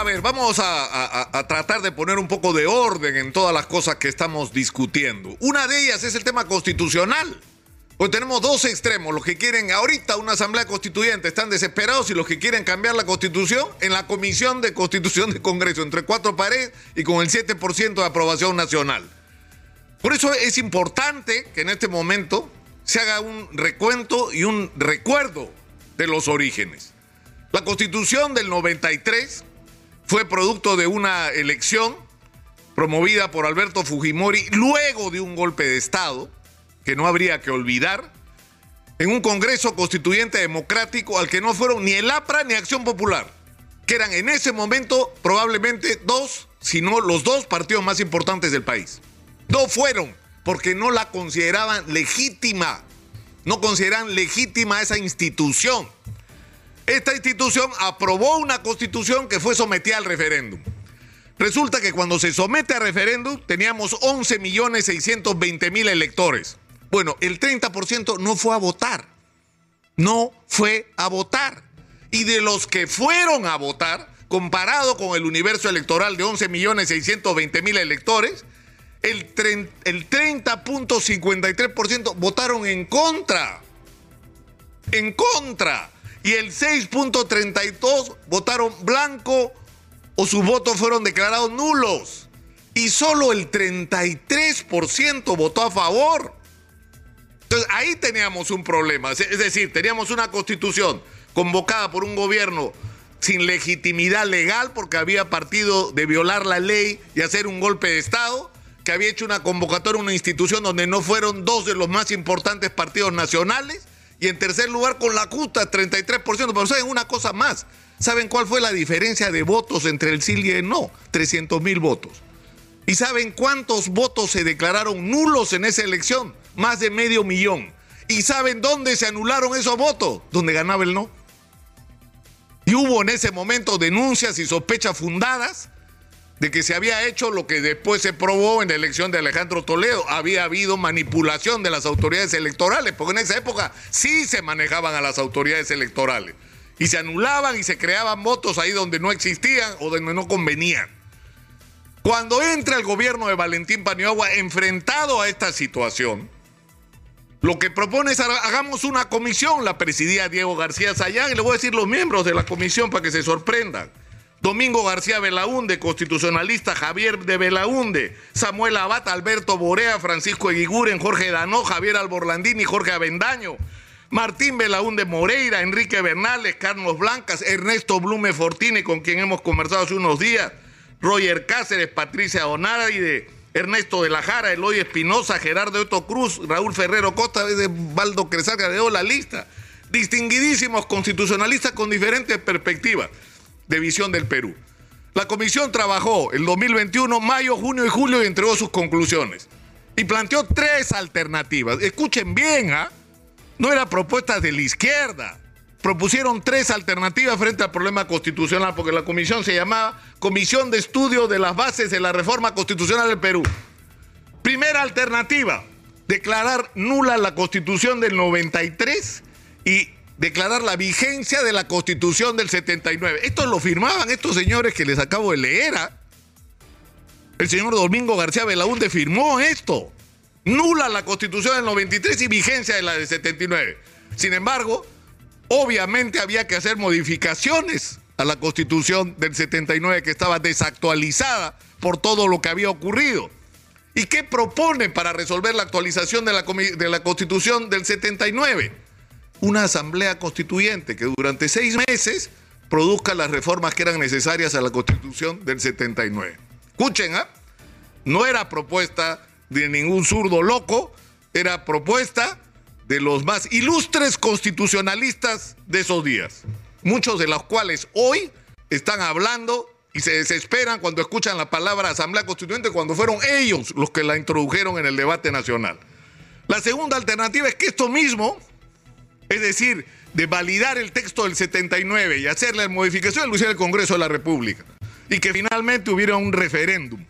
A ver, vamos a, tratar de poner un poco de orden en todas las cosas que estamos discutiendo. Una de ellas es el tema constitucional. Hoy tenemos dos extremos, los que quieren ahorita una asamblea constituyente están desesperados y los que quieren cambiar la constitución en la comisión de constitución de Congreso, entre cuatro paredes y con el 7% de aprobación nacional. Por eso es importante que en este momento se haga un recuento y un recuerdo de los orígenes. La constitución del 93 fue producto de una elección promovida por Alberto Fujimori luego de un golpe de Estado, que no habría que olvidar, en un Congreso Constituyente Democrático al que no fueron ni el APRA ni Acción Popular, que eran en ese momento probablemente dos, si no los dos partidos más importantes del país. No fueron, porque no la consideraban legítima. No consideran legítima esa institución. Esta institución aprobó una constitución que fue sometida al referéndum. Resulta que cuando se somete a referéndum teníamos 11.620.000 electores. Bueno, el 30% no fue a votar. No fue a votar. Y de los que fueron a votar, comparado con el universo electoral de 11.620.000 electores, el, 30.53% votaron en contra. En contra. Y el 6.32% votaron blanco o sus votos fueron declarados nulos. Y solo el 33% votó a favor. Entonces ahí teníamos un problema. Es decir, teníamos una constitución convocada por un gobierno sin legitimidad legal porque había partido de violar la ley y hacer un golpe de Estado que había hecho una convocatoria a una institución donde no fueron dos de los más importantes partidos nacionales. Y en tercer lugar, con la justa, 33%. Pero ¿saben una cosa más? ¿Saben cuál fue la diferencia de votos entre el sí y el no? 300 mil votos. ¿Y saben cuántos votos se declararon nulos en esa elección? Más de medio millón. ¿Y saben dónde se anularon esos votos? Donde ganaba el no. Y hubo en ese momento denuncias y sospechas fundadas de que se había hecho lo que después se probó en la elección de Alejandro Toledo. Había habido manipulación de las autoridades electorales, porque en esa época sí se manejaban a las autoridades electorales. Y se anulaban y se creaban votos ahí donde no existían o donde no convenían. Cuando entra el gobierno de Valentín Paniagua enfrentado a esta situación, lo que propone es hagamos una comisión, la presidía Diego García Sayán, y le voy a decir los miembros de la comisión para que se sorprendan. Domingo García Belaunde, constitucionalista Javier de Belaunde, Samuel Abad, Alberto Borea, Francisco Eguiguren, Jorge Danó, Javier Alborlandini, Jorge Avendaño, Martín Belaunde Moreira, Enrique Bernales, Carlos Blancas, Ernesto Blume Fortini, con quien hemos conversado hace unos días, Roger Cáceres, Patricia Onaride, Ernesto de la Jara, Eloy Espinosa, Gerardo Eto Cruz, Raúl Ferrero Costa, de Baldo Cresalga, de la lista. Distinguidísimos constitucionalistas con diferentes perspectivas de visión del Perú. La comisión trabajó el 2021, mayo, junio y julio y entregó sus conclusiones. Y planteó tres alternativas. Escuchen bien, ¿ah? No era propuesta de la izquierda. Propusieron tres alternativas frente al problema constitucional, porque la comisión se llamaba Comisión de Estudio de las Bases de la Reforma Constitucional del Perú. Primera alternativa, declarar nula la constitución del 93 y declarar la vigencia de la constitución del 79. Esto lo firmaban estos señores que les acabo de leer. ¿ah? El señor Domingo García Belaúnde firmó esto. Nula la constitución del 93 y vigencia de la del 79. Sin embargo, obviamente había que hacer modificaciones a la constitución del 79 que estaba desactualizada por todo lo que había ocurrido. ¿Y qué propone para resolver la actualización de la, de la constitución del 79? Una asamblea constituyente que durante seis meses produzca las reformas que eran necesarias a la constitución del 79. Escuchen, ¿ah? No era propuesta de ningún zurdo loco, era propuesta de los más ilustres constitucionalistas de esos días, muchos de los cuales hoy están hablando y se desesperan cuando escuchan la palabra Asamblea Constituyente cuando fueron ellos los que la introdujeron en el debate nacional. La segunda alternativa es que esto mismo es decir, de validar el texto del 79 y hacerle la modificación, lo hiciera el Congreso de la República. Y que finalmente hubiera un referéndum.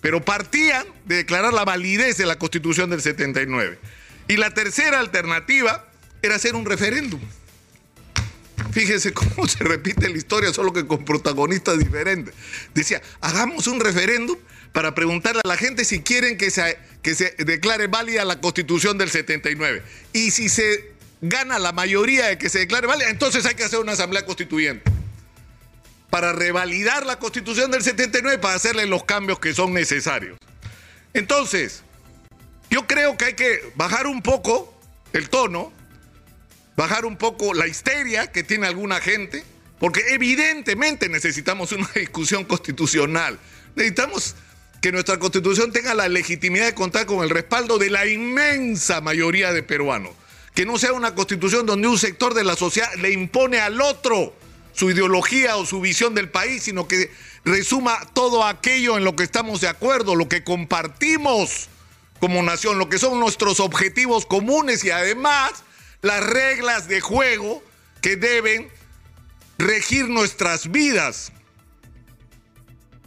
Pero partían de declarar la validez de la Constitución del 79. Y la tercera alternativa era hacer un referéndum. Fíjese cómo se repite la historia, solo que con protagonistas diferentes. Decía, hagamos un referéndum para preguntarle a la gente si quieren que se, que se declare válida la constitución del 79. Y si se gana la mayoría de que se declare válida, entonces hay que hacer una asamblea constituyente. Para revalidar la constitución del 79, para hacerle los cambios que son necesarios. Entonces, yo creo que hay que bajar un poco el tono, bajar un poco la histeria que tiene alguna gente, porque evidentemente necesitamos una discusión constitucional. Necesitamos que nuestra constitución tenga la legitimidad de contar con el respaldo de la inmensa mayoría de peruanos. Que no sea una constitución donde un sector de la sociedad le impone al otro su ideología o su visión del país, sino que resuma todo aquello en lo que estamos de acuerdo, lo que compartimos como nación, lo que son nuestros objetivos comunes y además las reglas de juego que deben regir nuestras vidas.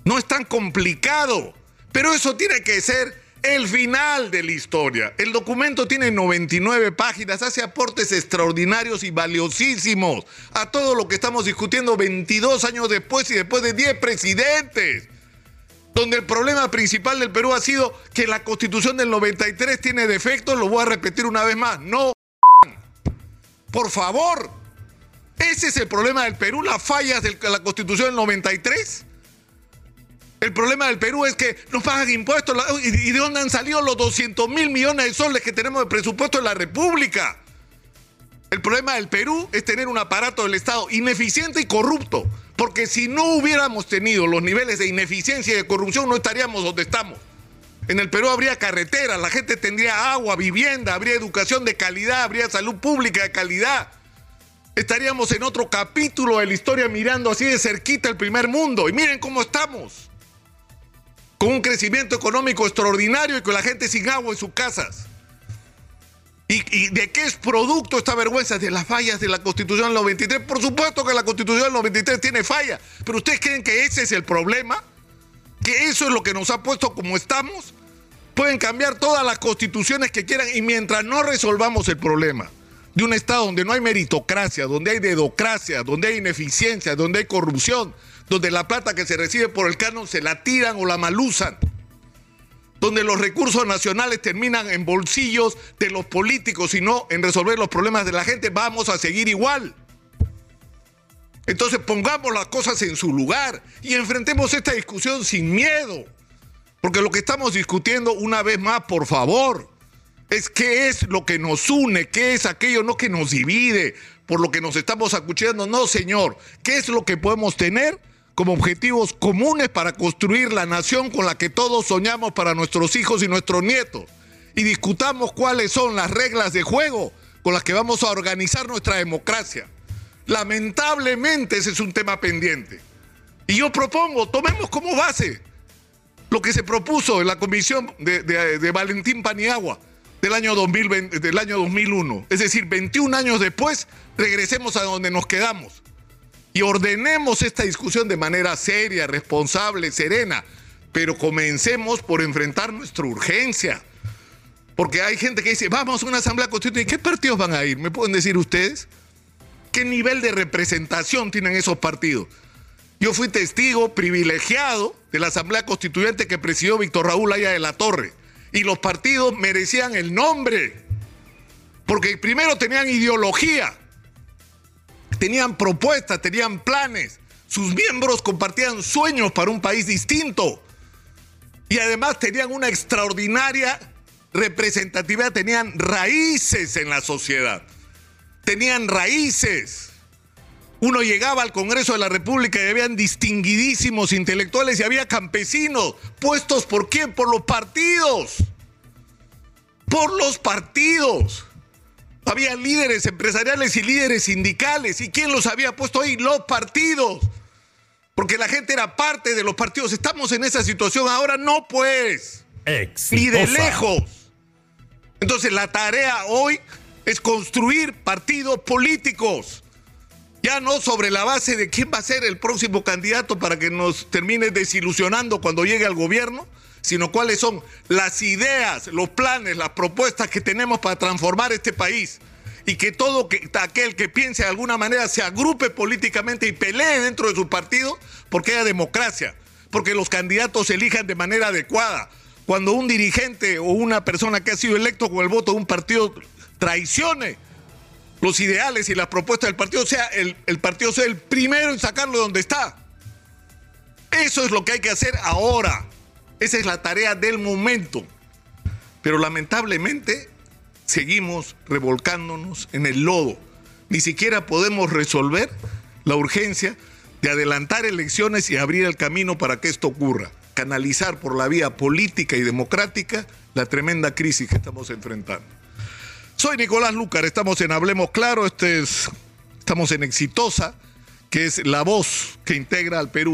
No es tan complicado, pero eso tiene que ser el final de la historia. El documento tiene 99 páginas, hace aportes extraordinarios y valiosísimos a todo lo que estamos discutiendo 22 años después y después de 10 presidentes donde el problema principal del Perú ha sido que la constitución del 93 tiene defectos, lo voy a repetir una vez más, no. Por favor, ese es el problema del Perú, las fallas de la constitución del 93. El problema del Perú es que nos pagan impuestos. ¿Y de dónde han salido los 200 mil millones de soles que tenemos de presupuesto en la República? El problema del Perú es tener un aparato del Estado ineficiente y corrupto. Porque si no hubiéramos tenido los niveles de ineficiencia y de corrupción, no estaríamos donde estamos. En el Perú habría carreteras, la gente tendría agua, vivienda, habría educación de calidad, habría salud pública de calidad. Estaríamos en otro capítulo de la historia mirando así de cerquita el primer mundo. Y miren cómo estamos. Con un crecimiento económico extraordinario y con la gente sin agua en sus casas. ¿Y, de qué es producto esta vergüenza? De las fallas de la Constitución del 93. Por supuesto que la Constitución del 93 tiene fallas, pero ¿ustedes creen que ese es el problema? ¿Que eso es lo que nos ha puesto como estamos? Pueden cambiar todas las constituciones que quieran y mientras no resolvamos el problema de un Estado donde no hay meritocracia, donde hay dedocracia, donde hay ineficiencia, donde hay corrupción, donde la plata que se recibe por el canon se la tiran o la malusan donde los recursos nacionales terminan en bolsillos de los políticos y no en resolver los problemas de la gente, vamos a seguir igual. Entonces pongamos las cosas en su lugar y enfrentemos esta discusión sin miedo. Porque lo que estamos discutiendo una vez más, por favor, es qué es lo que nos une, qué es aquello no que nos divide, por lo que nos estamos acuchillando. No, señor, ¿qué es lo que podemos tener? Como objetivos comunes para construir la nación con la que todos soñamos para nuestros hijos y nuestros nietos. Y discutamos cuáles son las reglas de juego con las que vamos a organizar nuestra democracia. Lamentablemente ese es un tema pendiente. Y yo propongo, tomemos como base lo que se propuso en la comisión de, Valentín Paniagua del año, 2020, del año 2001. Es decir, 21 años después, regresemos a donde nos quedamos y ordenemos esta discusión de manera seria, responsable, serena, pero comencemos por enfrentar nuestra urgencia. Porque hay gente que dice, vamos a una asamblea constituyente, ¿qué partidos van a ir? ¿Me pueden decir ustedes? ¿Qué nivel de representación tienen esos partidos? Yo fui testigo privilegiado de la asamblea constituyente que presidió Víctor Raúl Aya de la Torre. Y los partidos merecían el nombre. Porque primero tenían ideología tenían propuestas, tenían planes. Sus miembros compartían sueños para un país distinto. Y además tenían una extraordinaria representatividad, tenían raíces en la sociedad. Tenían raíces. Uno llegaba al Congreso de la República y habían distinguidísimos intelectuales y había campesinos puestos por quién? Por los partidos. Por los partidos. Había líderes empresariales y líderes sindicales. ¿Y quién los había puesto ahí? Los partidos. Porque la gente era parte de los partidos. Estamos en esa situación ahora, no pues. Ni de lejos. Entonces la tarea hoy es construir partidos políticos. Ya no sobre la base de quién va a ser el próximo candidato para que nos termine desilusionando cuando llegue al gobierno, sino cuáles son las ideas, los planes, las propuestas que tenemos para transformar este país. y que todo que, aquel que piense de alguna manera se agrupe políticamente y pelee dentro de su partido porque haya democracia, porque los candidatos se elijan de manera adecuada. Cuando un dirigente o una persona que ha sido electo con el voto de un partido traicione los ideales y las propuestas del partido, sea el, el partido sea el primero en sacarlo de donde está. Eso es lo que hay que hacer ahora. Esa es la tarea del momento. Pero lamentablemente seguimos revolcándonos en el lodo. Ni siquiera podemos resolver la urgencia de adelantar elecciones y abrir el camino para que esto ocurra. Canalizar por la vía política y democrática la tremenda crisis que estamos enfrentando. Soy Nicolás Lucar, estamos en Hablemos Claro, este es, estamos en Exitosa, que es la voz que integra al Perú.